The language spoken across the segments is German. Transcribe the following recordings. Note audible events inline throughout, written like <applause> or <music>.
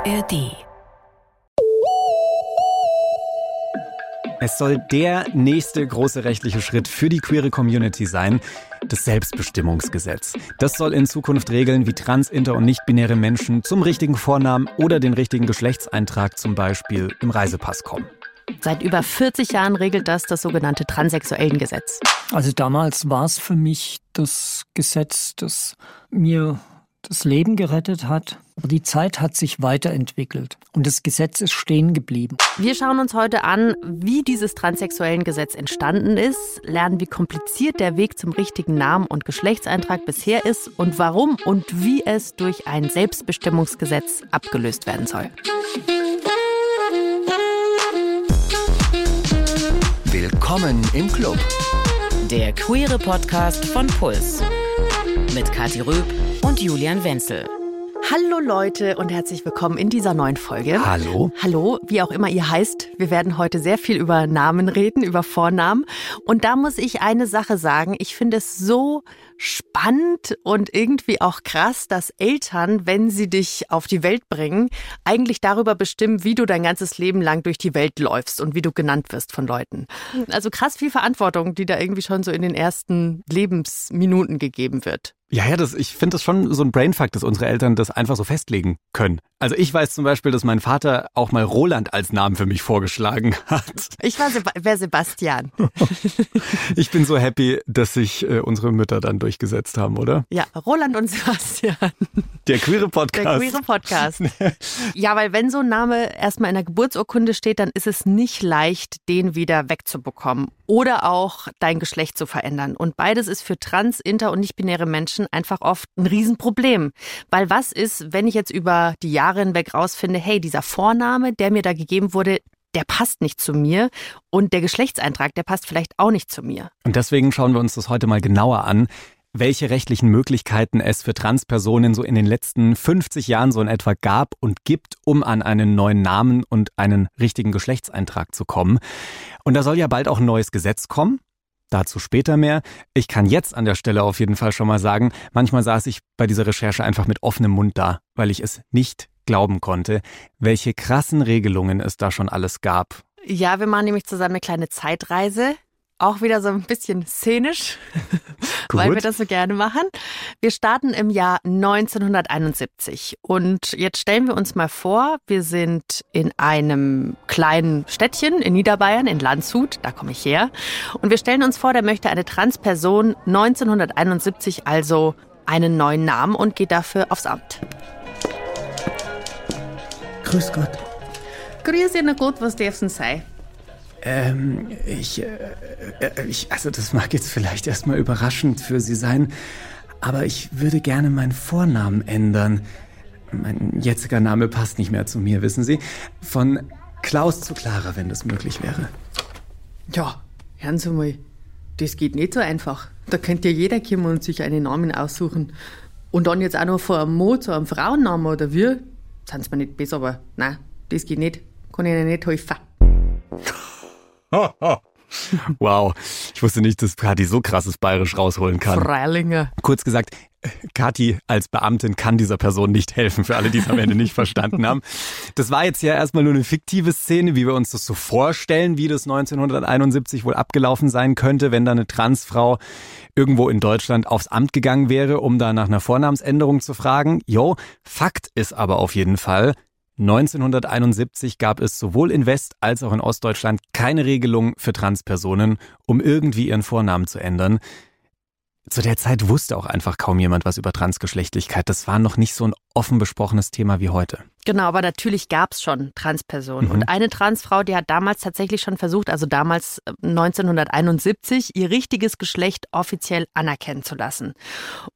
ARD. Es soll der nächste große rechtliche Schritt für die queere Community sein, das Selbstbestimmungsgesetz. Das soll in Zukunft regeln, wie trans, inter und nicht-binäre Menschen zum richtigen Vornamen oder den richtigen Geschlechtseintrag zum Beispiel im Reisepass kommen. Seit über 40 Jahren regelt das das sogenannte Transsexuellengesetz. Also damals war es für mich das Gesetz, das mir das Leben gerettet hat. Aber die Zeit hat sich weiterentwickelt und das Gesetz ist stehen geblieben. Wir schauen uns heute an, wie dieses Transsexuellengesetz entstanden ist, lernen, wie kompliziert der Weg zum richtigen Namen und Geschlechtseintrag bisher ist und warum und wie es durch ein Selbstbestimmungsgesetz abgelöst werden soll. Willkommen im Club. Der queere Podcast von Puls. Mit Kathi Röb und Julian Wenzel. Hallo Leute und herzlich willkommen in dieser neuen Folge. Hallo. Hallo, wie auch immer ihr heißt. Wir werden heute sehr viel über Namen reden, über Vornamen. Und da muss ich eine Sache sagen. Ich finde es so spannend und irgendwie auch krass, dass Eltern, wenn sie dich auf die Welt bringen, eigentlich darüber bestimmen, wie du dein ganzes Leben lang durch die Welt läufst und wie du genannt wirst von Leuten. Also krass viel Verantwortung, die da irgendwie schon so in den ersten Lebensminuten gegeben wird. Ja, ja, das, ich finde das schon so ein Brainfuck, dass unsere Eltern das einfach so festlegen können. Also ich weiß zum Beispiel, dass mein Vater auch mal Roland als Namen für mich vorgeschlagen <laughs> hat. Ich war Seb Sebastian. <laughs> ich bin so happy, dass sich äh, unsere Mütter dann durchgesetzt haben, oder? Ja, Roland und <laughs> Sebastian. Der queere Podcast. Der queere Podcast. <laughs> ja, weil wenn so ein Name erstmal in der Geburtsurkunde steht, dann ist es nicht leicht, den wieder wegzubekommen oder auch dein Geschlecht zu verändern. Und beides ist für trans, inter und nicht-binäre Menschen einfach oft ein Riesenproblem. Weil was ist, wenn ich jetzt über die Jahre hinweg rausfinde, hey, dieser Vorname, der mir da gegeben wurde, der passt nicht zu mir und der Geschlechtseintrag, der passt vielleicht auch nicht zu mir. Und deswegen schauen wir uns das heute mal genauer an welche rechtlichen Möglichkeiten es für Transpersonen so in den letzten 50 Jahren so in etwa gab und gibt, um an einen neuen Namen und einen richtigen Geschlechtseintrag zu kommen. Und da soll ja bald auch ein neues Gesetz kommen. Dazu später mehr. Ich kann jetzt an der Stelle auf jeden Fall schon mal sagen, manchmal saß ich bei dieser Recherche einfach mit offenem Mund da, weil ich es nicht glauben konnte, welche krassen Regelungen es da schon alles gab. Ja, wir machen nämlich zusammen eine kleine Zeitreise auch wieder so ein bisschen szenisch, <laughs> weil wir das so gerne machen. Wir starten im Jahr 1971 und jetzt stellen wir uns mal vor, wir sind in einem kleinen Städtchen in Niederbayern, in Landshut, da komme ich her. Und wir stellen uns vor, der möchte eine Transperson 1971 also einen neuen Namen und geht dafür aufs Amt. Grüß Gott. Grüß Ihnen Gott, was darf denn sein? Ähm, ich, äh, äh, ich, also das mag jetzt vielleicht erstmal überraschend für Sie sein, aber ich würde gerne meinen Vornamen ändern. Mein jetziger Name passt nicht mehr zu mir, wissen Sie? Von Klaus zu Clara, wenn das möglich wäre. Ja, hören Sie mal, das geht nicht so einfach. Da könnte ja jeder kommen und sich einen Namen aussuchen. Und dann jetzt auch noch vor einem Mo zu einem Frauennamen oder wie? Sind Sie mir nicht besser, aber nein, das geht nicht. Kann ich Ihnen nicht helfen. <laughs> wow, ich wusste nicht, dass Kathi so krasses Bayerisch rausholen kann. Freilinger. Kurz gesagt, Kathi als Beamtin kann dieser Person nicht helfen, für alle, die es am Ende nicht verstanden haben. Das war jetzt ja erstmal nur eine fiktive Szene, wie wir uns das so vorstellen, wie das 1971 wohl abgelaufen sein könnte, wenn da eine Transfrau irgendwo in Deutschland aufs Amt gegangen wäre, um da nach einer Vornamensänderung zu fragen. Jo, Fakt ist aber auf jeden Fall, 1971 gab es sowohl in West- als auch in Ostdeutschland keine Regelung für Transpersonen, um irgendwie ihren Vornamen zu ändern. Zu der Zeit wusste auch einfach kaum jemand was über Transgeschlechtlichkeit. Das war noch nicht so ein offen besprochenes Thema wie heute. Genau, aber natürlich gab es schon Transpersonen. Mhm. Und eine Transfrau, die hat damals tatsächlich schon versucht, also damals 1971, äh, ihr richtiges Geschlecht offiziell anerkennen zu lassen.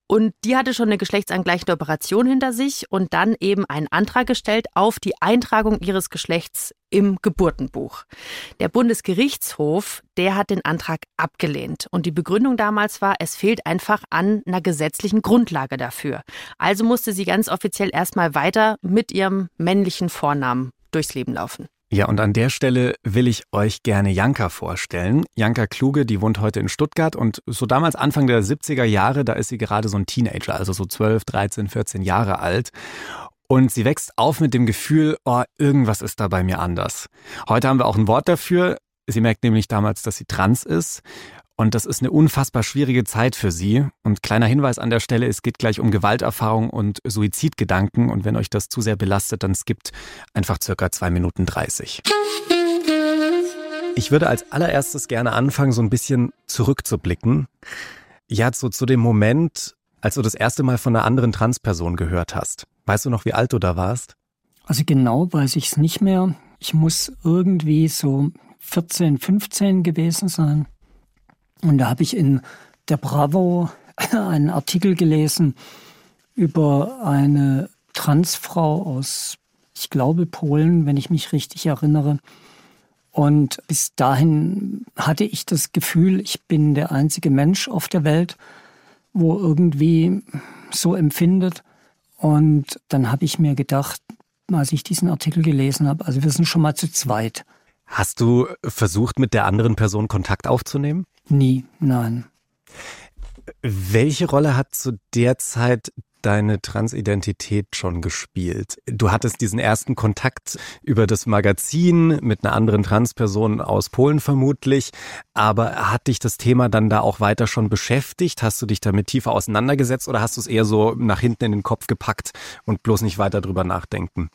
Und die hatte schon eine geschlechtsangleichende Operation hinter sich und dann eben einen Antrag gestellt auf die Eintragung ihres Geschlechts im Geburtenbuch. Der Bundesgerichtshof, der hat den Antrag abgelehnt. Und die Begründung damals war, es fehlt einfach an einer gesetzlichen Grundlage dafür. Also musste sie ganz offiziell erstmal weiter mit ihrem männlichen Vornamen durchs Leben laufen. Ja, und an der Stelle will ich euch gerne Janka vorstellen. Janka Kluge, die wohnt heute in Stuttgart und so damals Anfang der 70er Jahre, da ist sie gerade so ein Teenager, also so 12, 13, 14 Jahre alt. Und sie wächst auf mit dem Gefühl, oh, irgendwas ist da bei mir anders. Heute haben wir auch ein Wort dafür. Sie merkt nämlich damals, dass sie trans ist. Und das ist eine unfassbar schwierige Zeit für sie. Und kleiner Hinweis an der Stelle, es geht gleich um Gewalterfahrung und Suizidgedanken. Und wenn euch das zu sehr belastet, dann skippt einfach circa zwei Minuten dreißig. Ich würde als allererstes gerne anfangen, so ein bisschen zurückzublicken. Ja, so zu dem Moment, als du das erste Mal von einer anderen Transperson gehört hast. Weißt du noch, wie alt du da warst? Also genau weiß ich es nicht mehr. Ich muss irgendwie so 14, 15 gewesen sein. Und da habe ich in der Bravo <laughs> einen Artikel gelesen über eine Transfrau aus, ich glaube, Polen, wenn ich mich richtig erinnere. Und bis dahin hatte ich das Gefühl, ich bin der einzige Mensch auf der Welt, wo irgendwie so empfindet. Und dann habe ich mir gedacht, als ich diesen Artikel gelesen habe, also wir sind schon mal zu zweit. Hast du versucht, mit der anderen Person Kontakt aufzunehmen? Nie, nein. Welche Rolle hat zu der Zeit deine Transidentität schon gespielt? Du hattest diesen ersten Kontakt über das Magazin mit einer anderen Transperson aus Polen vermutlich, aber hat dich das Thema dann da auch weiter schon beschäftigt? Hast du dich damit tiefer auseinandergesetzt oder hast du es eher so nach hinten in den Kopf gepackt und bloß nicht weiter drüber nachdenken?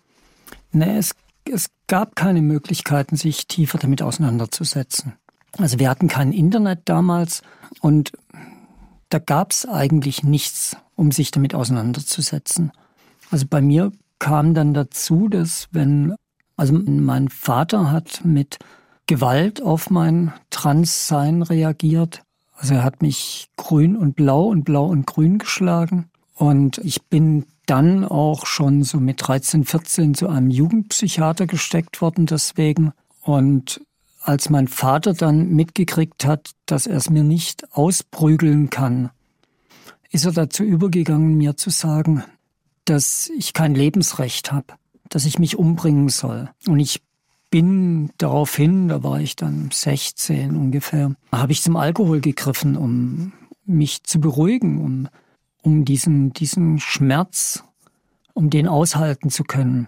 Nee, es, es gab keine Möglichkeiten, sich tiefer damit auseinanderzusetzen. Also wir hatten kein Internet damals und da gab es eigentlich nichts, um sich damit auseinanderzusetzen. Also bei mir kam dann dazu, dass wenn, also mein Vater hat mit Gewalt auf mein Transsein reagiert. Also er hat mich grün und blau und blau und grün geschlagen. Und ich bin dann auch schon so mit 13, 14 zu einem Jugendpsychiater gesteckt worden deswegen. Und als mein Vater dann mitgekriegt hat, dass er es mir nicht ausprügeln kann, ist er dazu übergegangen, mir zu sagen, dass ich kein Lebensrecht habe, dass ich mich umbringen soll. Und ich bin daraufhin, da war ich dann 16 ungefähr, habe ich zum Alkohol gegriffen, um mich zu beruhigen, um, um diesen, diesen Schmerz, um den aushalten zu können.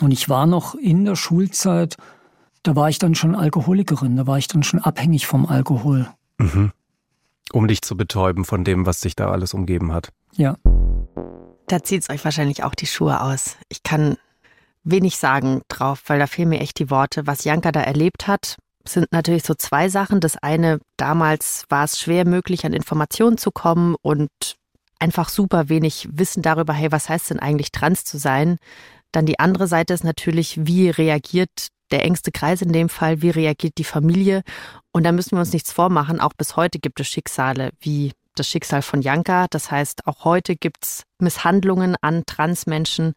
Und ich war noch in der Schulzeit da war ich dann schon Alkoholikerin, da war ich dann schon abhängig vom Alkohol. Mhm. Um dich zu betäuben von dem, was sich da alles umgeben hat. Ja. Da zieht es euch wahrscheinlich auch die Schuhe aus. Ich kann wenig sagen drauf, weil da fehlen mir echt die Worte. Was Janka da erlebt hat, sind natürlich so zwei Sachen. Das eine, damals war es schwer möglich, an Informationen zu kommen und einfach super wenig Wissen darüber, hey, was heißt denn eigentlich trans zu sein? Dann die andere Seite ist natürlich, wie reagiert der engste Kreis in dem Fall, wie reagiert die Familie. Und da müssen wir uns nichts vormachen. Auch bis heute gibt es Schicksale wie das Schicksal von Janka. Das heißt, auch heute gibt es Misshandlungen an Transmenschen.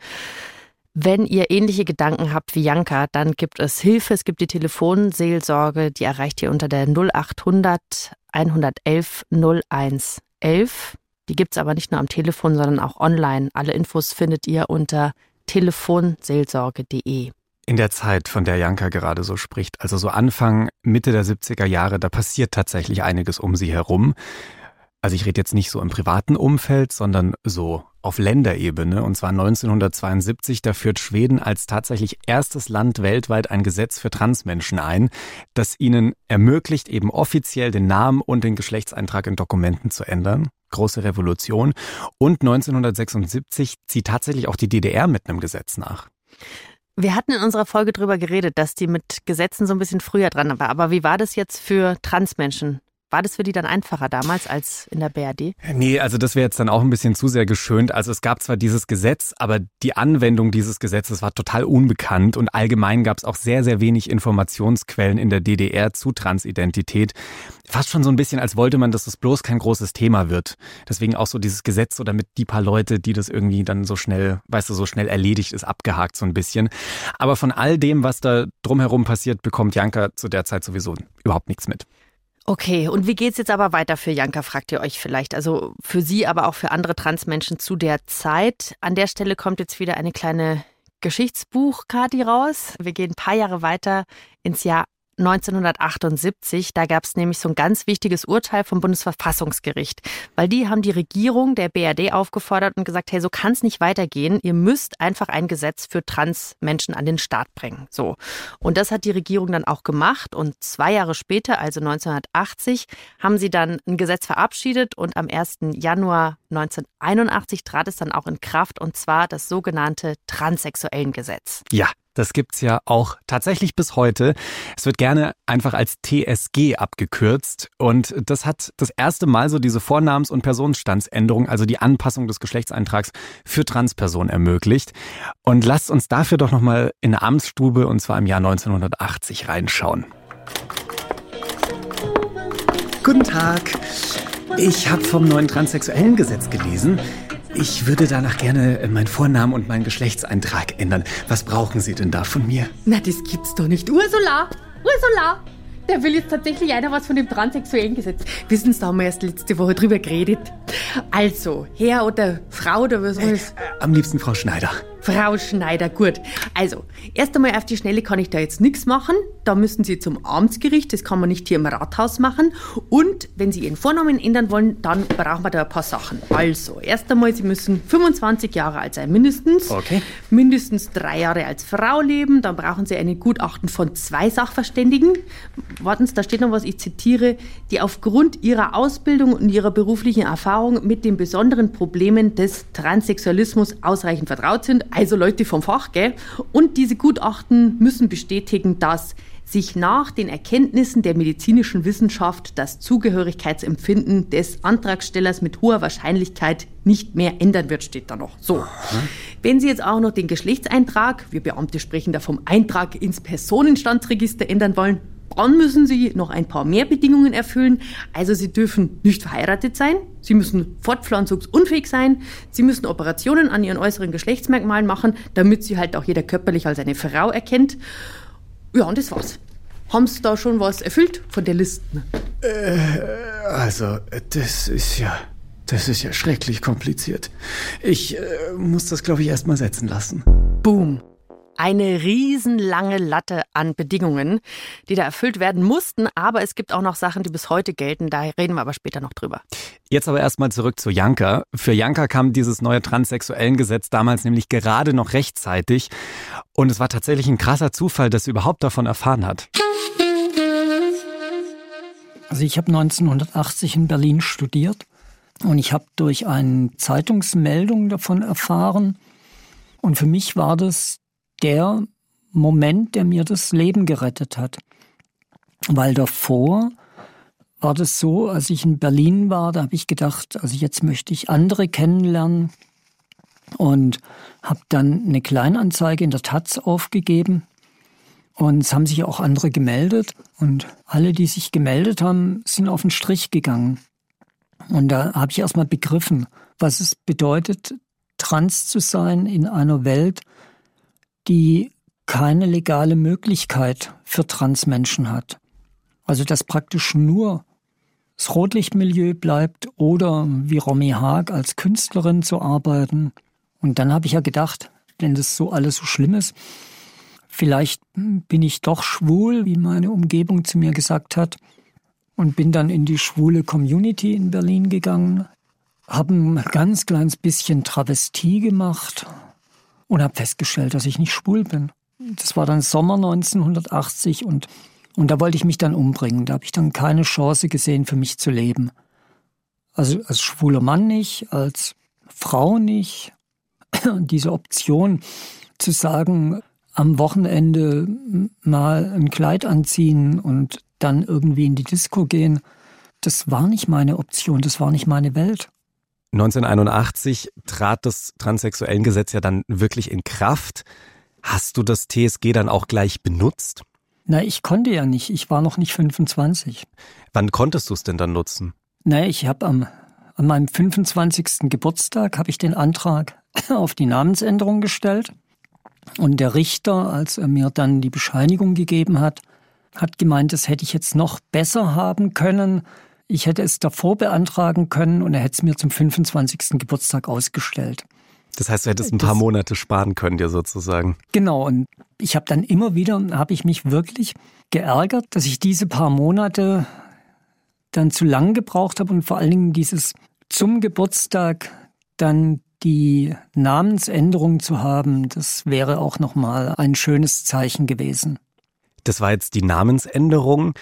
Wenn ihr ähnliche Gedanken habt wie Janka, dann gibt es Hilfe. Es gibt die Telefonseelsorge, die erreicht ihr unter der 0800 111 01 11. Die gibt es aber nicht nur am Telefon, sondern auch online. Alle Infos findet ihr unter telefonseelsorge.de in der Zeit, von der Janka gerade so spricht, also so Anfang, Mitte der 70er Jahre, da passiert tatsächlich einiges um sie herum. Also ich rede jetzt nicht so im privaten Umfeld, sondern so auf Länderebene. Und zwar 1972, da führt Schweden als tatsächlich erstes Land weltweit ein Gesetz für Transmenschen ein, das ihnen ermöglicht, eben offiziell den Namen und den Geschlechtseintrag in Dokumenten zu ändern. Große Revolution. Und 1976 zieht tatsächlich auch die DDR mit einem Gesetz nach. Wir hatten in unserer Folge drüber geredet, dass die mit Gesetzen so ein bisschen früher dran war. Aber wie war das jetzt für Transmenschen? War das für die dann einfacher damals als in der BRD? Nee, also das wäre jetzt dann auch ein bisschen zu sehr geschönt. Also es gab zwar dieses Gesetz, aber die Anwendung dieses Gesetzes war total unbekannt und allgemein gab es auch sehr, sehr wenig Informationsquellen in der DDR zu Transidentität. Fast schon so ein bisschen, als wollte man, dass das bloß kein großes Thema wird. Deswegen auch so dieses Gesetz, so damit die paar Leute, die das irgendwie dann so schnell, weißt du, so schnell erledigt ist, abgehakt so ein bisschen. Aber von all dem, was da drumherum passiert, bekommt Janka zu der Zeit sowieso überhaupt nichts mit. Okay, und wie geht's jetzt aber weiter für Janka, fragt ihr euch vielleicht. Also für sie, aber auch für andere Transmenschen zu der Zeit. An der Stelle kommt jetzt wieder eine kleine Geschichtsbuch-Kati raus. Wir gehen ein paar Jahre weiter ins Jahr 1978. Da gab es nämlich so ein ganz wichtiges Urteil vom Bundesverfassungsgericht, weil die haben die Regierung der BRD aufgefordert und gesagt, hey, so kann es nicht weitergehen. Ihr müsst einfach ein Gesetz für Transmenschen an den Start bringen. So. Und das hat die Regierung dann auch gemacht. Und zwei Jahre später, also 1980, haben sie dann ein Gesetz verabschiedet und am 1. Januar 1981 trat es dann auch in Kraft und zwar das sogenannte Transsexuellengesetz. Ja, das gibt's ja auch tatsächlich bis heute. Es wird gerne einfach als TSG abgekürzt. Und das hat das erste Mal so diese Vornamens- und Personenstandsänderung, also die Anpassung des Geschlechtseintrags für Transpersonen ermöglicht. Und lasst uns dafür doch nochmal in eine Amtsstube, und zwar im Jahr 1980, reinschauen. Guten Tag. Ich habe vom neuen transsexuellen Gesetz gelesen. Ich würde danach gerne meinen Vornamen und meinen Geschlechtseintrag ändern. Was brauchen Sie denn da von mir? Na, das gibt's doch nicht. Ursula! Ursula! Da will jetzt tatsächlich einer was von dem transsexuellen Gesetz. Wissen Sie, da haben wir erst letzte Woche drüber geredet. Also, Herr oder Frau oder was soll? Äh, am liebsten Frau Schneider. Frau Schneider, gut. Also, erst einmal auf die Schnelle kann ich da jetzt nichts machen. Da müssen Sie zum Amtsgericht, das kann man nicht hier im Rathaus machen. Und wenn Sie Ihren Vornamen ändern wollen, dann brauchen wir da ein paar Sachen. Also, erst einmal, Sie müssen 25 Jahre alt sein, mindestens. Okay. Mindestens drei Jahre als Frau leben. Dann brauchen Sie ein Gutachten von zwei Sachverständigen. Warten Sie, da steht noch was, ich zitiere, die aufgrund ihrer Ausbildung und ihrer beruflichen Erfahrung mit den besonderen Problemen des Transsexualismus ausreichend vertraut sind also Leute vom Fach, gell? Und diese Gutachten müssen bestätigen, dass sich nach den Erkenntnissen der medizinischen Wissenschaft das Zugehörigkeitsempfinden des Antragstellers mit hoher Wahrscheinlichkeit nicht mehr ändern wird, steht da noch. So. Wenn Sie jetzt auch noch den Geschlechtseintrag, wir Beamte sprechen da vom Eintrag ins Personenstandsregister ändern wollen, dann müssen Sie noch ein paar mehr Bedingungen erfüllen. Also Sie dürfen nicht verheiratet sein, Sie müssen fortpflanzungsunfähig sein, Sie müssen Operationen an Ihren äußeren Geschlechtsmerkmalen machen, damit Sie halt auch jeder körperlich als eine Frau erkennt. Ja, und das war's. Haben Sie da schon was erfüllt von der Liste? Äh, also, das ist ja. Das ist ja schrecklich kompliziert. Ich äh, muss das, glaube ich, erst mal setzen lassen. Boom eine riesenlange Latte an Bedingungen, die da erfüllt werden mussten. Aber es gibt auch noch Sachen, die bis heute gelten. Da reden wir aber später noch drüber. Jetzt aber erstmal zurück zu Janka. Für Janka kam dieses neue transsexuellen Gesetz damals nämlich gerade noch rechtzeitig. Und es war tatsächlich ein krasser Zufall, dass sie überhaupt davon erfahren hat. Also ich habe 1980 in Berlin studiert und ich habe durch eine Zeitungsmeldung davon erfahren. Und für mich war das der Moment, der mir das Leben gerettet hat. Weil davor war das so, als ich in Berlin war, da habe ich gedacht, also jetzt möchte ich andere kennenlernen und habe dann eine Kleinanzeige in der Taz aufgegeben. Und es haben sich auch andere gemeldet und alle, die sich gemeldet haben, sind auf den Strich gegangen. Und da habe ich erstmal begriffen, was es bedeutet, trans zu sein in einer Welt, die keine legale Möglichkeit für Transmenschen hat. Also dass praktisch nur das Rotlichtmilieu bleibt oder wie Romy Haag als Künstlerin zu arbeiten. Und dann habe ich ja gedacht, wenn das so alles so schlimm ist, vielleicht bin ich doch schwul, wie meine Umgebung zu mir gesagt hat. Und bin dann in die schwule Community in Berlin gegangen, habe ein ganz kleines bisschen Travestie gemacht, und habe festgestellt, dass ich nicht schwul bin. Das war dann Sommer 1980 und, und da wollte ich mich dann umbringen. Da habe ich dann keine Chance gesehen, für mich zu leben. Also als schwuler Mann nicht, als Frau nicht. Diese Option zu sagen, am Wochenende mal ein Kleid anziehen und dann irgendwie in die Disco gehen, das war nicht meine Option, das war nicht meine Welt. 1981 trat das Transsexuellengesetz ja dann wirklich in Kraft. Hast du das TSG dann auch gleich benutzt? Na, ich konnte ja nicht. Ich war noch nicht 25. Wann konntest du es denn dann nutzen? Na, ich habe am an meinem 25. Geburtstag habe ich den Antrag <clears throat> auf die Namensänderung gestellt. Und der Richter, als er mir dann die Bescheinigung gegeben hat, hat gemeint, das hätte ich jetzt noch besser haben können, ich hätte es davor beantragen können und er hätte es mir zum 25. Geburtstag ausgestellt. Das heißt, du hättest ein paar das, Monate sparen können dir sozusagen. Genau, und ich habe dann immer wieder, habe ich mich wirklich geärgert, dass ich diese paar Monate dann zu lang gebraucht habe und vor allen Dingen dieses zum Geburtstag dann die Namensänderung zu haben, das wäre auch nochmal ein schönes Zeichen gewesen. Das war jetzt die Namensänderung.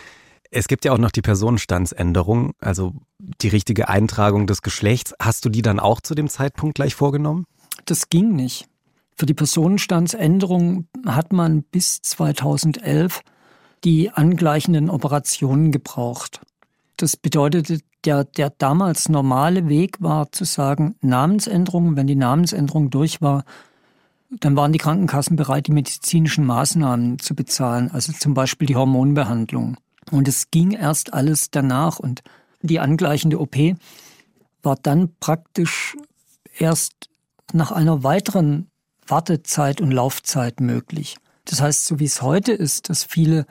Es gibt ja auch noch die Personenstandsänderung, also die richtige Eintragung des Geschlechts. Hast du die dann auch zu dem Zeitpunkt gleich vorgenommen? Das ging nicht. Für die Personenstandsänderung hat man bis 2011 die angleichenden Operationen gebraucht. Das bedeutete, der, der damals normale Weg war zu sagen, Namensänderung, wenn die Namensänderung durch war, dann waren die Krankenkassen bereit, die medizinischen Maßnahmen zu bezahlen, also zum Beispiel die Hormonbehandlung. Und es ging erst alles danach und die angleichende OP war dann praktisch erst nach einer weiteren Wartezeit und Laufzeit möglich. Das heißt, so wie es heute ist, dass viele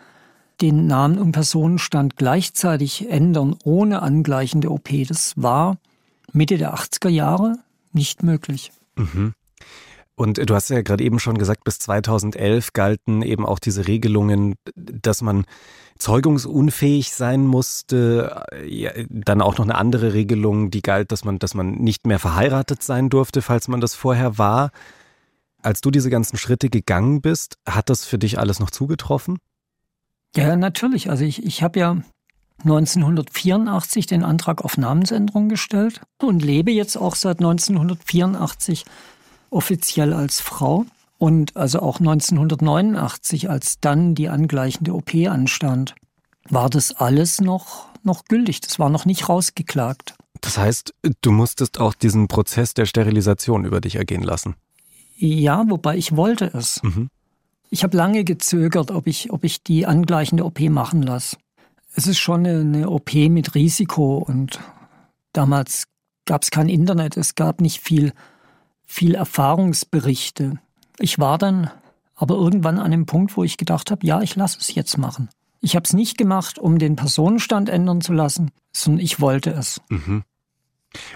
den Namen und Personenstand gleichzeitig ändern ohne angleichende OP, das war Mitte der 80er Jahre nicht möglich. Mhm. Und du hast ja gerade eben schon gesagt, bis 2011 galten eben auch diese Regelungen, dass man zeugungsunfähig sein musste. Dann auch noch eine andere Regelung, die galt, dass man, dass man nicht mehr verheiratet sein durfte, falls man das vorher war. Als du diese ganzen Schritte gegangen bist, hat das für dich alles noch zugetroffen? Ja, natürlich. Also ich, ich habe ja 1984 den Antrag auf Namensänderung gestellt und lebe jetzt auch seit 1984 offiziell als Frau und also auch 1989, als dann die angleichende OP anstand, war das alles noch, noch gültig. Das war noch nicht rausgeklagt. Das heißt, du musstest auch diesen Prozess der Sterilisation über dich ergehen lassen. Ja, wobei ich wollte es. Mhm. Ich habe lange gezögert, ob ich, ob ich die angleichende OP machen lasse. Es ist schon eine, eine OP mit Risiko und damals gab es kein Internet, es gab nicht viel, viel Erfahrungsberichte. Ich war dann aber irgendwann an dem Punkt, wo ich gedacht habe, ja, ich lasse es jetzt machen. Ich habe es nicht gemacht, um den Personenstand ändern zu lassen, sondern ich wollte es. Mhm.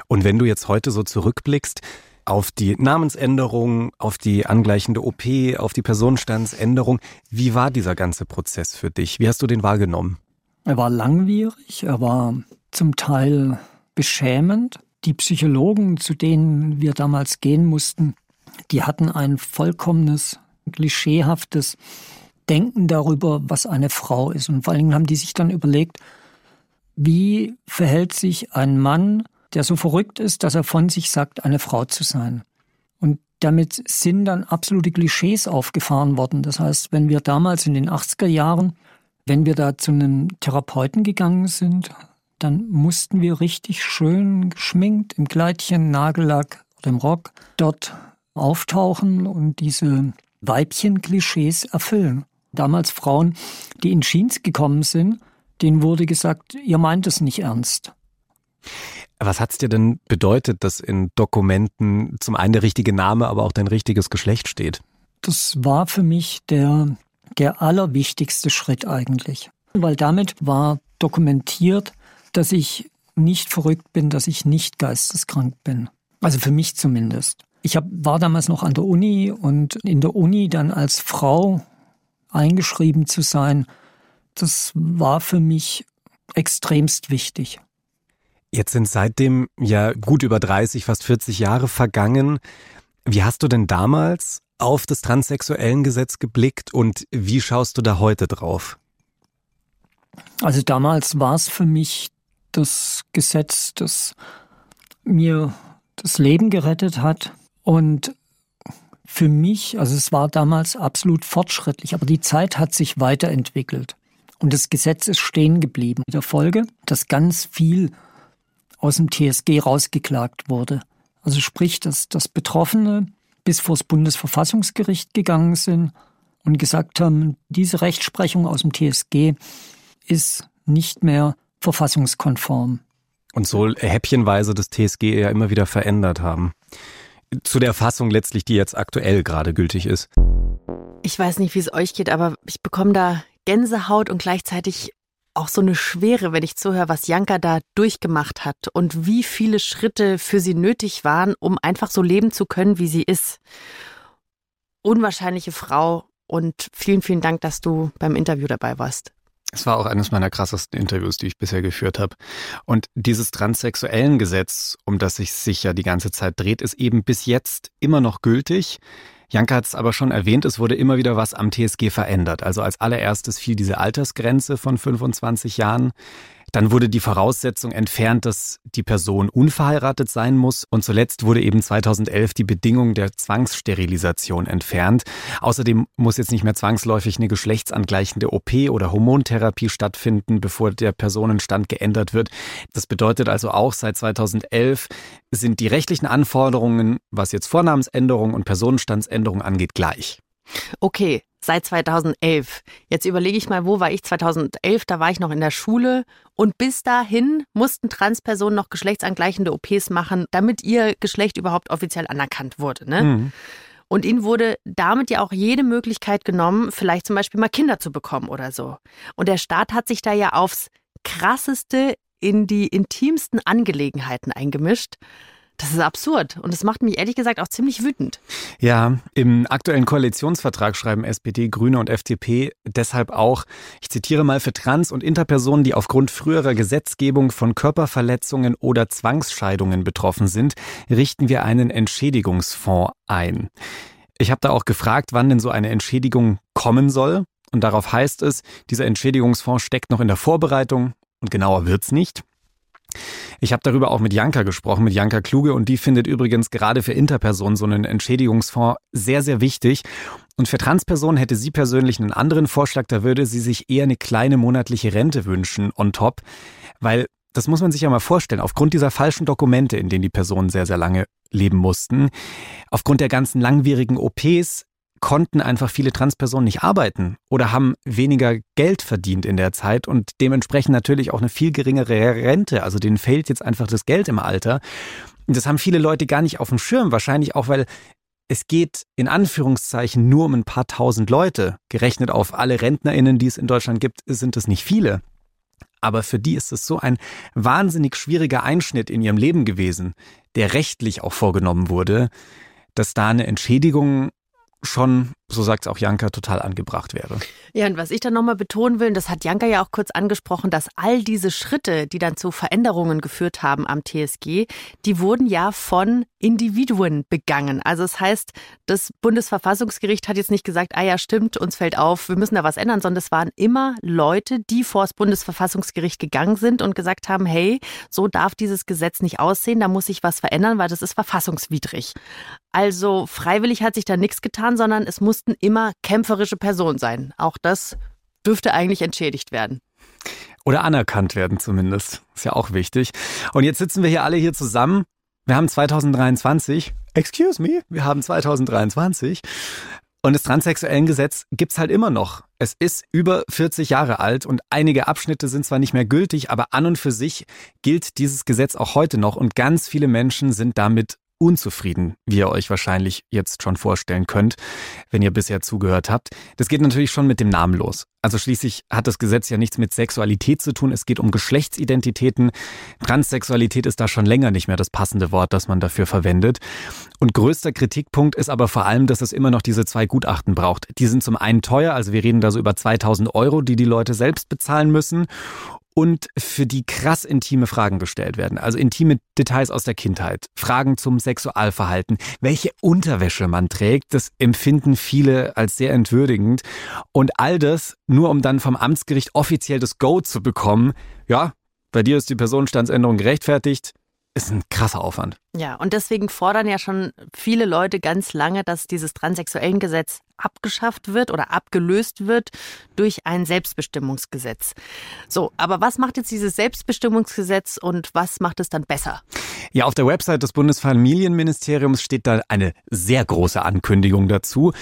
Und wenn du jetzt heute so zurückblickst auf die Namensänderung, auf die angleichende OP, auf die Personenstandsänderung, wie war dieser ganze Prozess für dich? Wie hast du den wahrgenommen? Er war langwierig, er war zum Teil beschämend. Die Psychologen, zu denen wir damals gehen mussten, die hatten ein vollkommenes, klischeehaftes Denken darüber, was eine Frau ist. Und vor allen Dingen haben die sich dann überlegt, wie verhält sich ein Mann, der so verrückt ist, dass er von sich sagt, eine Frau zu sein. Und damit sind dann absolute Klischees aufgefahren worden. Das heißt, wenn wir damals in den 80er Jahren, wenn wir da zu einem Therapeuten gegangen sind, dann mussten wir richtig schön geschminkt im Kleidchen, Nagellack oder im Rock dort auftauchen und diese Weibchen-Klischees erfüllen. Damals Frauen, die in Jeans gekommen sind, denen wurde gesagt, ihr meint es nicht ernst. Was hat's dir denn bedeutet, dass in Dokumenten zum einen der richtige Name, aber auch dein richtiges Geschlecht steht? Das war für mich der, der allerwichtigste Schritt eigentlich. Weil damit war dokumentiert, dass ich nicht verrückt bin, dass ich nicht geisteskrank bin. Also für mich zumindest. Ich hab, war damals noch an der Uni und in der Uni dann als Frau eingeschrieben zu sein, das war für mich extremst wichtig. Jetzt sind seitdem ja gut über 30, fast 40 Jahre vergangen. Wie hast du denn damals auf das transsexuellen Gesetz geblickt und wie schaust du da heute drauf? Also damals war es für mich das Gesetz, das mir das Leben gerettet hat und für mich, also es war damals absolut fortschrittlich, aber die Zeit hat sich weiterentwickelt und das Gesetz ist stehen geblieben. In der Folge, dass ganz viel aus dem TSG rausgeklagt wurde. Also sprich, dass, dass Betroffene bis vor das Bundesverfassungsgericht gegangen sind und gesagt haben, diese Rechtsprechung aus dem TSG ist nicht mehr verfassungskonform. Und so häppchenweise das TSG ja immer wieder verändert haben. Zu der Fassung letztlich, die jetzt aktuell gerade gültig ist. Ich weiß nicht, wie es euch geht, aber ich bekomme da Gänsehaut und gleichzeitig auch so eine Schwere, wenn ich zuhöre, was Janka da durchgemacht hat und wie viele Schritte für sie nötig waren, um einfach so leben zu können, wie sie ist. Unwahrscheinliche Frau und vielen, vielen Dank, dass du beim Interview dabei warst. Es war auch eines meiner krassesten Interviews, die ich bisher geführt habe. Und dieses transsexuellen Gesetz, um das sich sicher die ganze Zeit dreht, ist eben bis jetzt immer noch gültig. Janka hat es aber schon erwähnt, es wurde immer wieder was am TSG verändert. Also als allererstes fiel diese Altersgrenze von 25 Jahren. Dann wurde die Voraussetzung entfernt, dass die Person unverheiratet sein muss. Und zuletzt wurde eben 2011 die Bedingung der Zwangssterilisation entfernt. Außerdem muss jetzt nicht mehr zwangsläufig eine geschlechtsangleichende OP oder Hormontherapie stattfinden, bevor der Personenstand geändert wird. Das bedeutet also auch, seit 2011 sind die rechtlichen Anforderungen, was jetzt Vornamensänderung und Personenstandsänderung angeht, gleich. Okay, seit 2011. Jetzt überlege ich mal, wo war ich 2011? Da war ich noch in der Schule und bis dahin mussten Transpersonen noch geschlechtsangleichende OPs machen, damit ihr Geschlecht überhaupt offiziell anerkannt wurde. Ne? Mhm. Und ihnen wurde damit ja auch jede Möglichkeit genommen, vielleicht zum Beispiel mal Kinder zu bekommen oder so. Und der Staat hat sich da ja aufs krasseste in die intimsten Angelegenheiten eingemischt. Das ist absurd und es macht mich ehrlich gesagt auch ziemlich wütend. Ja, im aktuellen Koalitionsvertrag schreiben SPD, Grüne und FDP deshalb auch, ich zitiere mal, für Trans- und Interpersonen, die aufgrund früherer Gesetzgebung von Körperverletzungen oder Zwangsscheidungen betroffen sind, richten wir einen Entschädigungsfonds ein. Ich habe da auch gefragt, wann denn so eine Entschädigung kommen soll. Und darauf heißt es, dieser Entschädigungsfonds steckt noch in der Vorbereitung und genauer wird's nicht. Ich habe darüber auch mit Janka gesprochen, mit Janka Kluge, und die findet übrigens gerade für Interpersonen so einen Entschädigungsfonds sehr, sehr wichtig. Und für Transpersonen hätte sie persönlich einen anderen Vorschlag, da würde sie sich eher eine kleine monatliche Rente wünschen on top, weil das muss man sich ja mal vorstellen, aufgrund dieser falschen Dokumente, in denen die Personen sehr, sehr lange leben mussten, aufgrund der ganzen langwierigen OPs konnten einfach viele Transpersonen nicht arbeiten oder haben weniger Geld verdient in der Zeit und dementsprechend natürlich auch eine viel geringere Rente. Also denen fehlt jetzt einfach das Geld im Alter. Und das haben viele Leute gar nicht auf dem Schirm, wahrscheinlich auch, weil es geht in Anführungszeichen nur um ein paar tausend Leute. Gerechnet auf alle RentnerInnen, die es in Deutschland gibt, sind es nicht viele. Aber für die ist es so ein wahnsinnig schwieriger Einschnitt in ihrem Leben gewesen, der rechtlich auch vorgenommen wurde, dass da eine Entschädigung schon, so sagt es auch Janka, total angebracht wäre. Ja, und was ich dann nochmal betonen will, das hat Janka ja auch kurz angesprochen, dass all diese Schritte, die dann zu Veränderungen geführt haben am TSG, die wurden ja von Individuen begangen. Also es das heißt, das Bundesverfassungsgericht hat jetzt nicht gesagt, ah ja, stimmt, uns fällt auf, wir müssen da was ändern, sondern es waren immer Leute, die vor das Bundesverfassungsgericht gegangen sind und gesagt haben, hey, so darf dieses Gesetz nicht aussehen, da muss sich was verändern, weil das ist verfassungswidrig. Also freiwillig hat sich da nichts getan, sondern es mussten immer kämpferische Personen sein. Auch das dürfte eigentlich entschädigt werden. Oder anerkannt werden zumindest. Ist ja auch wichtig. Und jetzt sitzen wir hier alle hier zusammen. Wir haben 2023. Excuse me, wir haben 2023. Und das transsexuellen Gesetz gibt's halt immer noch. Es ist über 40 Jahre alt und einige Abschnitte sind zwar nicht mehr gültig, aber an und für sich gilt dieses Gesetz auch heute noch und ganz viele Menschen sind damit unzufrieden, wie ihr euch wahrscheinlich jetzt schon vorstellen könnt, wenn ihr bisher zugehört habt. Das geht natürlich schon mit dem Namen los. Also schließlich hat das Gesetz ja nichts mit Sexualität zu tun. Es geht um Geschlechtsidentitäten. Transsexualität ist da schon länger nicht mehr das passende Wort, das man dafür verwendet. Und größter Kritikpunkt ist aber vor allem, dass es immer noch diese zwei Gutachten braucht. Die sind zum einen teuer, also wir reden da so über 2000 Euro, die die Leute selbst bezahlen müssen und für die krass intime Fragen gestellt werden. Also intime Details aus der Kindheit, Fragen zum Sexualverhalten, welche Unterwäsche man trägt, das empfinden viele als sehr entwürdigend. Und all das nur um dann vom Amtsgericht offiziell das Go zu bekommen. Ja, bei dir ist die Personenstandsänderung gerechtfertigt ist ein krasser Aufwand. Ja, und deswegen fordern ja schon viele Leute ganz lange, dass dieses transsexuellen Gesetz abgeschafft wird oder abgelöst wird durch ein Selbstbestimmungsgesetz. So, aber was macht jetzt dieses Selbstbestimmungsgesetz und was macht es dann besser? Ja, auf der Website des Bundesfamilienministeriums steht da eine sehr große Ankündigung dazu.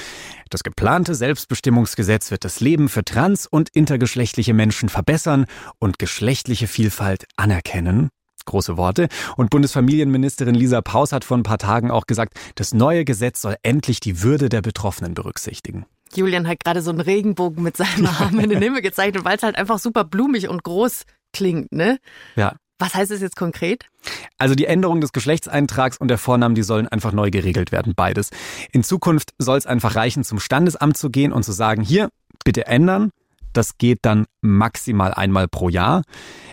Das geplante Selbstbestimmungsgesetz wird das Leben für trans- und intergeschlechtliche Menschen verbessern und geschlechtliche Vielfalt anerkennen große Worte. Und Bundesfamilienministerin Lisa Paus hat vor ein paar Tagen auch gesagt, das neue Gesetz soll endlich die Würde der Betroffenen berücksichtigen. Julian hat gerade so einen Regenbogen mit seinem Arm in den Himmel gezeichnet, weil es halt einfach super blumig und groß klingt, ne? Ja. Was heißt es jetzt konkret? Also die Änderung des Geschlechtseintrags und der Vornamen, die sollen einfach neu geregelt werden, beides. In Zukunft soll es einfach reichen, zum Standesamt zu gehen und zu sagen, hier, bitte ändern. Das geht dann maximal einmal pro Jahr.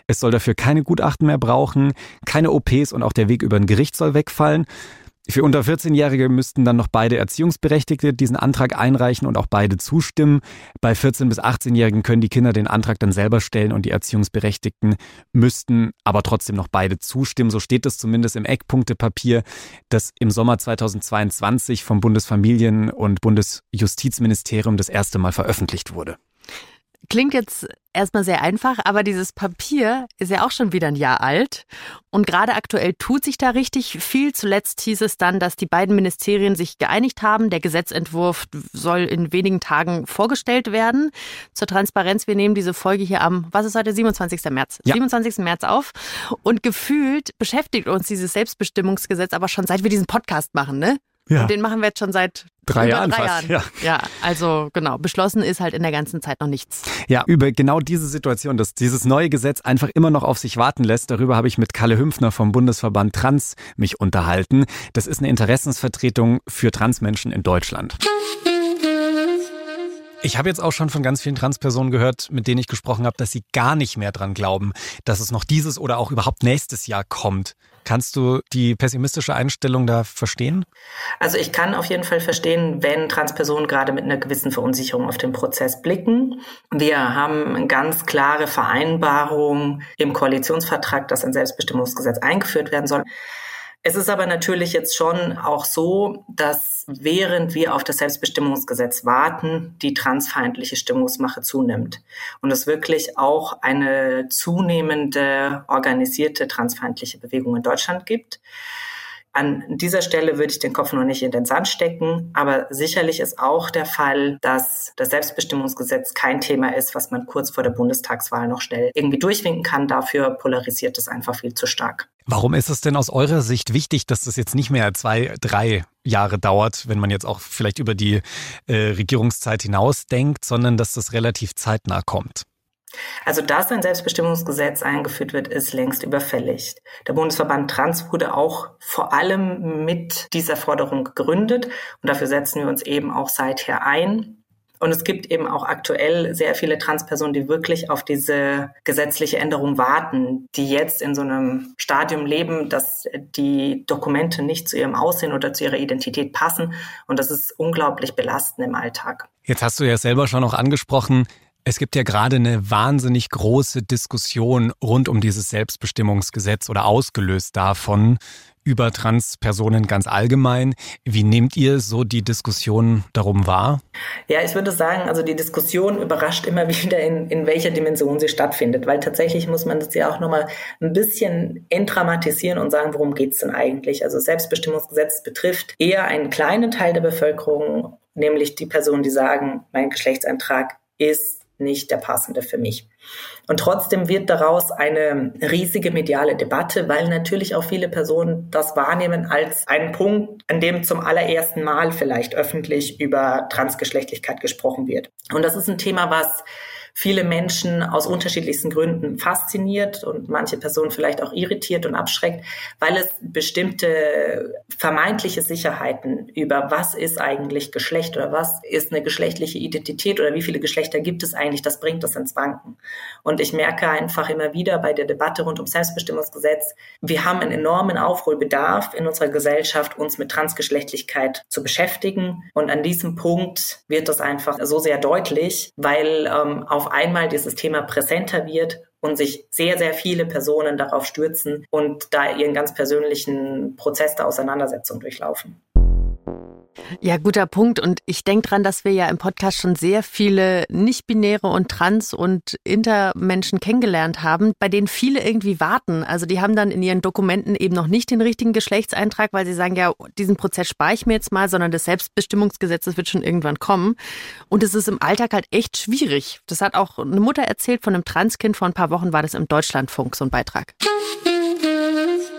Es soll dafür keine Gutachten mehr brauchen, keine OPs und auch der Weg über ein Gericht soll wegfallen. Für unter 14-Jährige müssten dann noch beide Erziehungsberechtigte diesen Antrag einreichen und auch beide zustimmen. Bei 14- bis 18-Jährigen können die Kinder den Antrag dann selber stellen und die Erziehungsberechtigten müssten aber trotzdem noch beide zustimmen. So steht es zumindest im Eckpunktepapier, das im Sommer 2022 vom Bundesfamilien- und Bundesjustizministerium das erste Mal veröffentlicht wurde. Klingt jetzt erstmal sehr einfach, aber dieses Papier ist ja auch schon wieder ein Jahr alt. Und gerade aktuell tut sich da richtig viel. Zuletzt hieß es dann, dass die beiden Ministerien sich geeinigt haben. Der Gesetzentwurf soll in wenigen Tagen vorgestellt werden. Zur Transparenz, wir nehmen diese Folge hier am, was ist heute, 27. März? Ja. 27. März auf. Und gefühlt beschäftigt uns dieses Selbstbestimmungsgesetz aber schon seit wir diesen Podcast machen, ne? Ja. Und den machen wir jetzt schon seit drei Jahren drei fast. Jahren. Ja. ja, also genau, beschlossen ist halt in der ganzen Zeit noch nichts. Ja, über genau diese Situation, dass dieses neue Gesetz einfach immer noch auf sich warten lässt, darüber habe ich mit Kalle Hümpfner vom Bundesverband Trans mich unterhalten. Das ist eine Interessensvertretung für Transmenschen in Deutschland. Ich habe jetzt auch schon von ganz vielen Transpersonen gehört, mit denen ich gesprochen habe, dass sie gar nicht mehr dran glauben, dass es noch dieses oder auch überhaupt nächstes Jahr kommt. Kannst du die pessimistische Einstellung da verstehen? Also ich kann auf jeden Fall verstehen, wenn Transpersonen gerade mit einer gewissen Verunsicherung auf den Prozess blicken. Wir haben eine ganz klare Vereinbarung im Koalitionsvertrag, dass ein Selbstbestimmungsgesetz eingeführt werden soll. Es ist aber natürlich jetzt schon auch so, dass während wir auf das Selbstbestimmungsgesetz warten, die transfeindliche Stimmungsmache zunimmt und es wirklich auch eine zunehmende organisierte transfeindliche Bewegung in Deutschland gibt. An dieser Stelle würde ich den Kopf noch nicht in den Sand stecken, aber sicherlich ist auch der Fall, dass das Selbstbestimmungsgesetz kein Thema ist, was man kurz vor der Bundestagswahl noch schnell irgendwie durchwinken kann. Dafür polarisiert es einfach viel zu stark. Warum ist es denn aus eurer Sicht wichtig, dass das jetzt nicht mehr zwei, drei Jahre dauert, wenn man jetzt auch vielleicht über die äh, Regierungszeit hinaus denkt, sondern dass das relativ zeitnah kommt? Also, dass ein Selbstbestimmungsgesetz eingeführt wird, ist längst überfällig. Der Bundesverband Trans wurde auch vor allem mit dieser Forderung gegründet und dafür setzen wir uns eben auch seither ein. Und es gibt eben auch aktuell sehr viele Transpersonen, die wirklich auf diese gesetzliche Änderung warten, die jetzt in so einem Stadium leben, dass die Dokumente nicht zu ihrem Aussehen oder zu ihrer Identität passen. Und das ist unglaublich belastend im Alltag. Jetzt hast du ja selber schon noch angesprochen, es gibt ja gerade eine wahnsinnig große Diskussion rund um dieses Selbstbestimmungsgesetz oder ausgelöst davon über Transpersonen ganz allgemein. Wie nehmt ihr so die Diskussion darum wahr? Ja, ich würde sagen, also die Diskussion überrascht immer <laughs> wieder, in, in welcher Dimension sie stattfindet, weil tatsächlich muss man das ja auch nochmal ein bisschen entdramatisieren und sagen, worum geht's denn eigentlich? Also Selbstbestimmungsgesetz betrifft eher einen kleinen Teil der Bevölkerung, nämlich die Personen, die sagen, mein Geschlechtseintrag ist nicht der passende für mich. Und trotzdem wird daraus eine riesige mediale Debatte, weil natürlich auch viele Personen das wahrnehmen als einen Punkt, an dem zum allerersten Mal vielleicht öffentlich über Transgeschlechtlichkeit gesprochen wird. Und das ist ein Thema, was viele Menschen aus unterschiedlichsten Gründen fasziniert und manche Personen vielleicht auch irritiert und abschreckt, weil es bestimmte vermeintliche Sicherheiten über was ist eigentlich Geschlecht oder was ist eine geschlechtliche Identität oder wie viele Geschlechter gibt es eigentlich, das bringt das ins Wanken. Und ich merke einfach immer wieder bei der Debatte rund um Selbstbestimmungsgesetz, wir haben einen enormen Aufholbedarf in unserer Gesellschaft, uns mit Transgeschlechtlichkeit zu beschäftigen. Und an diesem Punkt wird das einfach so sehr deutlich, weil ähm, auf auf einmal dieses Thema präsenter wird und sich sehr, sehr viele Personen darauf stürzen und da ihren ganz persönlichen Prozess der Auseinandersetzung durchlaufen. Ja, guter Punkt. Und ich denke dran, dass wir ja im Podcast schon sehr viele nicht-binäre und trans- und Intermenschen kennengelernt haben, bei denen viele irgendwie warten. Also die haben dann in ihren Dokumenten eben noch nicht den richtigen Geschlechtseintrag, weil sie sagen, ja, diesen Prozess spare ich mir jetzt mal, sondern das Selbstbestimmungsgesetz, das wird schon irgendwann kommen. Und es ist im Alltag halt echt schwierig. Das hat auch eine Mutter erzählt von einem Transkind. Vor ein paar Wochen war das im Deutschlandfunk, so ein Beitrag.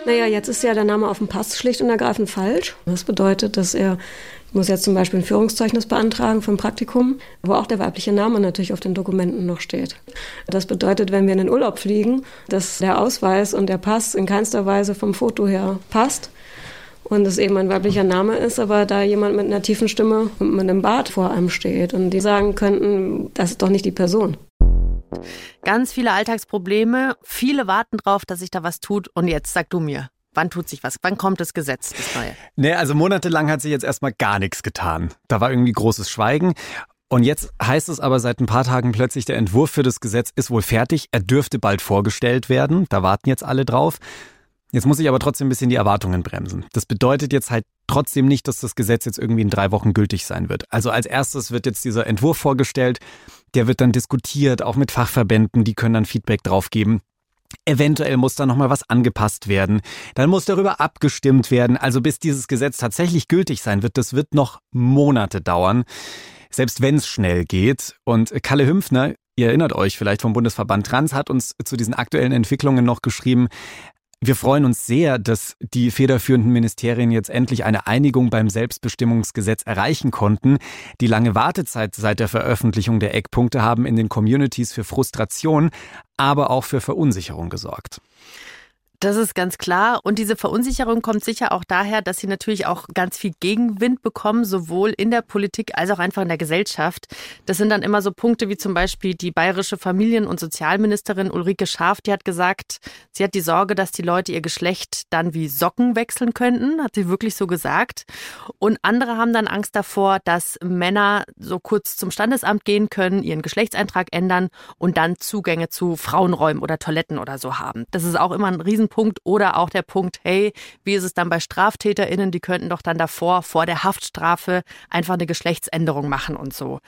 Naja, jetzt ist ja der Name auf dem Pass schlicht und ergreifend falsch. Das bedeutet, dass er muss jetzt zum Beispiel ein Führungszeugnis beantragen für ein Praktikum, wo auch der weibliche Name natürlich auf den Dokumenten noch steht. Das bedeutet, wenn wir in den Urlaub fliegen, dass der Ausweis und der Pass in keinster Weise vom Foto her passt und es eben ein weiblicher Name ist, aber da jemand mit einer tiefen Stimme und mit einem Bart vor einem steht und die sagen könnten, das ist doch nicht die Person. Ganz viele Alltagsprobleme, viele warten drauf, dass sich da was tut und jetzt sag du mir. Wann tut sich was? Wann kommt das Gesetz, das neue? Nee, also monatelang hat sich jetzt erstmal gar nichts getan. Da war irgendwie großes Schweigen. Und jetzt heißt es aber seit ein paar Tagen plötzlich, der Entwurf für das Gesetz ist wohl fertig. Er dürfte bald vorgestellt werden. Da warten jetzt alle drauf. Jetzt muss ich aber trotzdem ein bisschen die Erwartungen bremsen. Das bedeutet jetzt halt trotzdem nicht, dass das Gesetz jetzt irgendwie in drei Wochen gültig sein wird. Also als erstes wird jetzt dieser Entwurf vorgestellt. Der wird dann diskutiert, auch mit Fachverbänden. Die können dann Feedback drauf geben. Eventuell muss da nochmal was angepasst werden. Dann muss darüber abgestimmt werden. Also bis dieses Gesetz tatsächlich gültig sein wird, das wird noch Monate dauern. Selbst wenn es schnell geht. Und Kalle Hümpfner, ihr erinnert euch vielleicht vom Bundesverband Trans, hat uns zu diesen aktuellen Entwicklungen noch geschrieben, wir freuen uns sehr, dass die federführenden Ministerien jetzt endlich eine Einigung beim Selbstbestimmungsgesetz erreichen konnten. Die lange Wartezeit seit der Veröffentlichung der Eckpunkte haben in den Communities für Frustration, aber auch für Verunsicherung gesorgt. Das ist ganz klar. Und diese Verunsicherung kommt sicher auch daher, dass sie natürlich auch ganz viel Gegenwind bekommen, sowohl in der Politik als auch einfach in der Gesellschaft. Das sind dann immer so Punkte wie zum Beispiel die bayerische Familien- und Sozialministerin Ulrike Schaaf, die hat gesagt, sie hat die Sorge, dass die Leute ihr Geschlecht dann wie Socken wechseln könnten, hat sie wirklich so gesagt. Und andere haben dann Angst davor, dass Männer so kurz zum Standesamt gehen können, ihren Geschlechtseintrag ändern und dann Zugänge zu Frauenräumen oder Toiletten oder so haben. Das ist auch immer ein Riesen Punkt oder auch der Punkt, hey, wie ist es dann bei StraftäterInnen, die könnten doch dann davor, vor der Haftstrafe, einfach eine Geschlechtsänderung machen und so.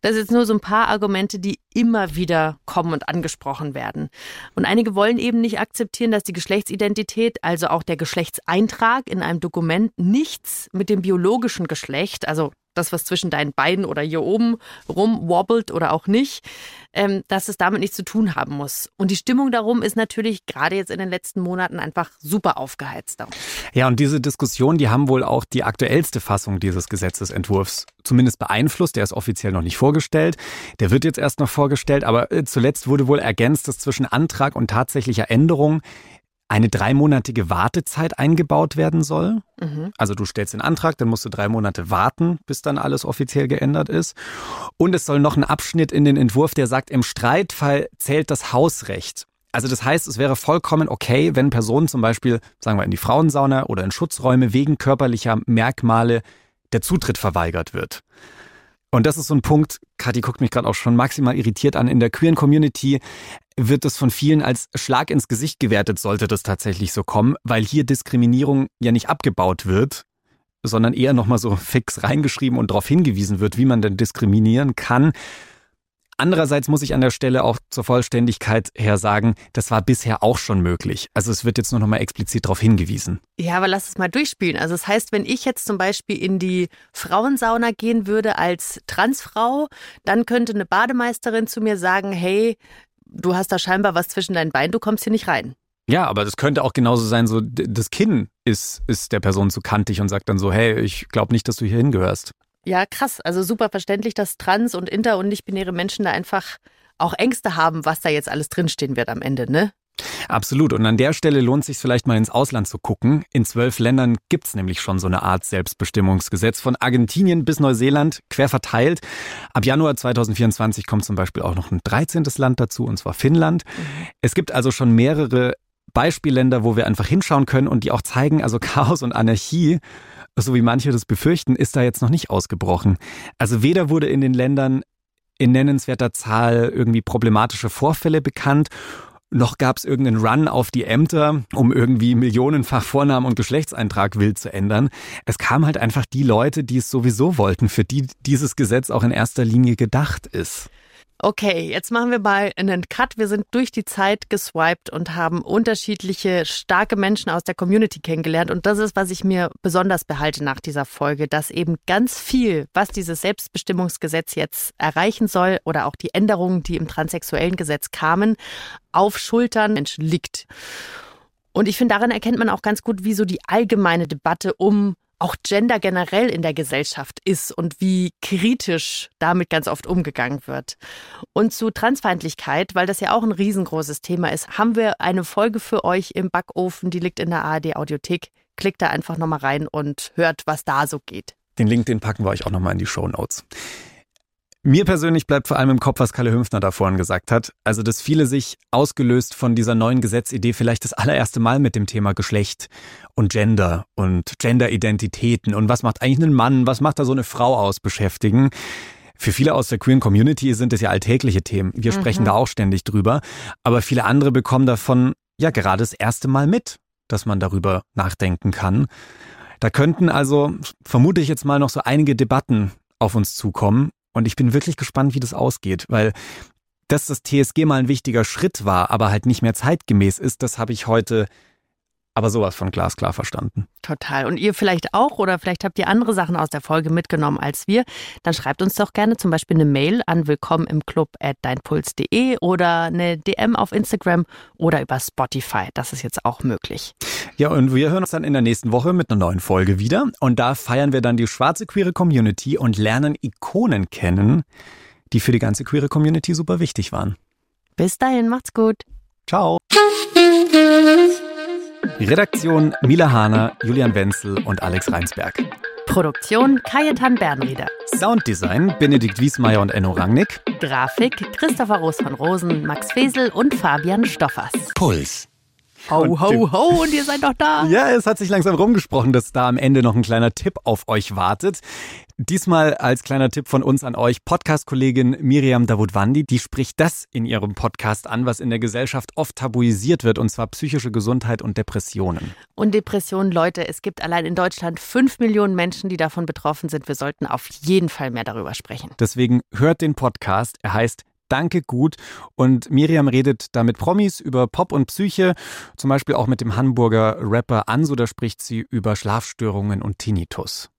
Das ist nur so ein paar Argumente, die immer wieder kommen und angesprochen werden. Und einige wollen eben nicht akzeptieren, dass die Geschlechtsidentität, also auch der Geschlechtseintrag in einem Dokument nichts mit dem biologischen Geschlecht, also das, was zwischen deinen Beinen oder hier oben rumwobbelt oder auch nicht, ähm, dass es damit nichts zu tun haben muss. Und die Stimmung darum ist natürlich gerade jetzt in den letzten Monaten einfach super aufgeheizt. Darum. Ja, und diese Diskussion, die haben wohl auch die aktuellste Fassung dieses Gesetzesentwurfs zumindest beeinflusst. Der ist offiziell noch nicht vorgestellt. Der wird jetzt erst noch vorgestellt, aber äh, zuletzt wurde wohl ergänzt, dass zwischen Antrag und tatsächlicher Änderung eine dreimonatige Wartezeit eingebaut werden soll. Mhm. Also du stellst den Antrag, dann musst du drei Monate warten, bis dann alles offiziell geändert ist. Und es soll noch ein Abschnitt in den Entwurf, der sagt, im Streitfall zählt das Hausrecht. Also das heißt, es wäre vollkommen okay, wenn Personen zum Beispiel, sagen wir, in die Frauensauna oder in Schutzräume wegen körperlicher Merkmale der Zutritt verweigert wird. Und das ist so ein Punkt, Kathi guckt mich gerade auch schon maximal irritiert an, in der queeren Community wird es von vielen als Schlag ins Gesicht gewertet, sollte das tatsächlich so kommen, weil hier Diskriminierung ja nicht abgebaut wird, sondern eher nochmal so fix reingeschrieben und darauf hingewiesen wird, wie man denn diskriminieren kann. Andererseits muss ich an der Stelle auch zur Vollständigkeit her sagen, das war bisher auch schon möglich. Also es wird jetzt nur noch mal explizit darauf hingewiesen. Ja, aber lass es mal durchspielen. Also das heißt, wenn ich jetzt zum Beispiel in die Frauensauna gehen würde als Transfrau, dann könnte eine Bademeisterin zu mir sagen, hey, du hast da scheinbar was zwischen deinen Beinen, du kommst hier nicht rein. Ja, aber das könnte auch genauso sein, so das Kinn ist, ist der Person zu kantig und sagt dann so, hey, ich glaube nicht, dass du hier hingehörst. Ja, krass. Also super verständlich, dass trans- und inter- und nicht-binäre Menschen da einfach auch Ängste haben, was da jetzt alles drinstehen wird am Ende, ne? Absolut. Und an der Stelle lohnt es sich vielleicht mal ins Ausland zu gucken. In zwölf Ländern gibt's nämlich schon so eine Art Selbstbestimmungsgesetz. Von Argentinien bis Neuseeland quer verteilt. Ab Januar 2024 kommt zum Beispiel auch noch ein 13. Land dazu, und zwar Finnland. Mhm. Es gibt also schon mehrere Beispielländer, wo wir einfach hinschauen können und die auch zeigen, also Chaos und Anarchie so wie manche das befürchten, ist da jetzt noch nicht ausgebrochen. Also weder wurde in den Ländern in nennenswerter Zahl irgendwie problematische Vorfälle bekannt, noch gab es irgendeinen Run auf die Ämter, um irgendwie millionenfach Vornamen und Geschlechtseintrag wild zu ändern. Es kamen halt einfach die Leute, die es sowieso wollten, für die dieses Gesetz auch in erster Linie gedacht ist. Okay, jetzt machen wir mal einen Cut. Wir sind durch die Zeit geswiped und haben unterschiedliche starke Menschen aus der Community kennengelernt. Und das ist, was ich mir besonders behalte nach dieser Folge, dass eben ganz viel, was dieses Selbstbestimmungsgesetz jetzt erreichen soll oder auch die Änderungen, die im transsexuellen Gesetz kamen, auf Schultern Menschen liegt. Und ich finde, darin erkennt man auch ganz gut, wie so die allgemeine Debatte um auch Gender generell in der Gesellschaft ist und wie kritisch damit ganz oft umgegangen wird. Und zu Transfeindlichkeit, weil das ja auch ein riesengroßes Thema ist, haben wir eine Folge für euch im Backofen, die liegt in der ARD Audiothek. Klickt da einfach nochmal rein und hört, was da so geht. Den Link, den packen wir euch auch nochmal in die Show Notes. Mir persönlich bleibt vor allem im Kopf, was Kalle Hünfner da vorhin gesagt hat. Also, dass viele sich ausgelöst von dieser neuen Gesetzidee vielleicht das allererste Mal mit dem Thema Geschlecht und Gender und Genderidentitäten und was macht eigentlich ein Mann, was macht da so eine Frau aus beschäftigen. Für viele aus der queeren Community sind es ja alltägliche Themen. Wir mhm. sprechen da auch ständig drüber. Aber viele andere bekommen davon ja gerade das erste Mal mit, dass man darüber nachdenken kann. Da könnten also, vermute ich jetzt mal, noch so einige Debatten auf uns zukommen. Und ich bin wirklich gespannt, wie das ausgeht, weil dass das TSG mal ein wichtiger Schritt war, aber halt nicht mehr zeitgemäß ist, das habe ich heute aber sowas von glasklar verstanden. Total. Und ihr vielleicht auch oder vielleicht habt ihr andere Sachen aus der Folge mitgenommen als wir. Dann schreibt uns doch gerne zum Beispiel eine Mail an willkommen im Club at deinpuls.de oder eine DM auf Instagram oder über Spotify. Das ist jetzt auch möglich. Ja, und wir hören uns dann in der nächsten Woche mit einer neuen Folge wieder. Und da feiern wir dann die schwarze queere Community und lernen Ikonen kennen, die für die ganze queere Community super wichtig waren. Bis dahin, macht's gut. Ciao. Redaktion Mila Hahner, Julian Wenzel und Alex Reinsberg. Produktion Kajetan Bernrieder. Sounddesign Benedikt Wiesmeier und Enno Rangnick. Grafik Christopher Roos von Rosen, Max Fesel und Fabian Stoffers. Puls. Ho, ho, ho, und ihr seid doch da. Ja, es hat sich langsam rumgesprochen, dass da am Ende noch ein kleiner Tipp auf euch wartet. Diesmal als kleiner Tipp von uns an euch, Podcast-Kollegin Miriam Davutwandi, die spricht das in ihrem Podcast an, was in der Gesellschaft oft tabuisiert wird, und zwar psychische Gesundheit und Depressionen. Und Depressionen, Leute, es gibt allein in Deutschland fünf Millionen Menschen, die davon betroffen sind. Wir sollten auf jeden Fall mehr darüber sprechen. Deswegen hört den Podcast. Er heißt Danke gut. Und Miriam redet da mit Promis über Pop und Psyche, zum Beispiel auch mit dem Hamburger Rapper Anso, da spricht sie über Schlafstörungen und Tinnitus.